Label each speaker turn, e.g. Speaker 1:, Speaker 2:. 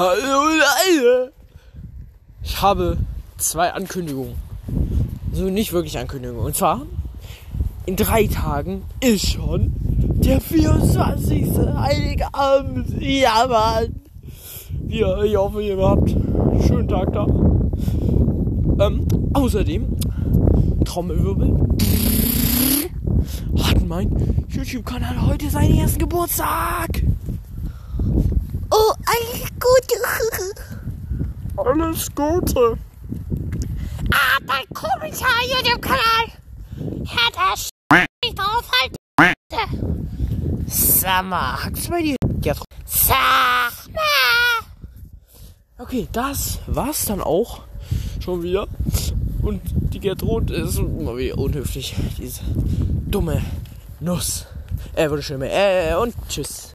Speaker 1: Hallo Leute! Ich habe zwei Ankündigungen. So nicht wirklich Ankündigungen. Und zwar, in drei Tagen ist schon der 24. Heilige Abend. Ja, Mann. Ja, ich hoffe, ihr habt einen schönen Tag da. Ähm, außerdem, Trommelwirbel. Hat mein YouTube-Kanal heute seinen ersten Geburtstag.
Speaker 2: Oh, alles Gute.
Speaker 1: Alles Gute.
Speaker 2: Ah, mein komischer YouTube-Kanal. Hört das nicht drauf halt.
Speaker 1: Sag mal, hat's bei dir? Tro-
Speaker 2: Sag mal.
Speaker 1: okay, das war's dann auch schon wieder. Und die Gertrud ist immer wieder unhöflich. Diese dumme Nuss. Äh, mehr. Äh, und tschüss.